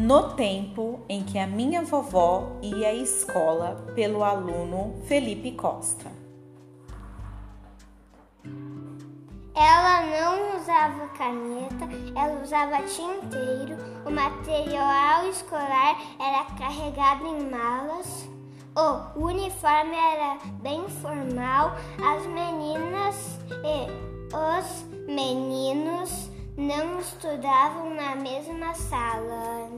no tempo em que a minha vovó ia à escola pelo aluno Felipe Costa. Ela não usava caneta, ela usava tinteiro, o material escolar era carregado em malas, o uniforme era bem formal, as meninas e os meninos não estudavam na mesma sala.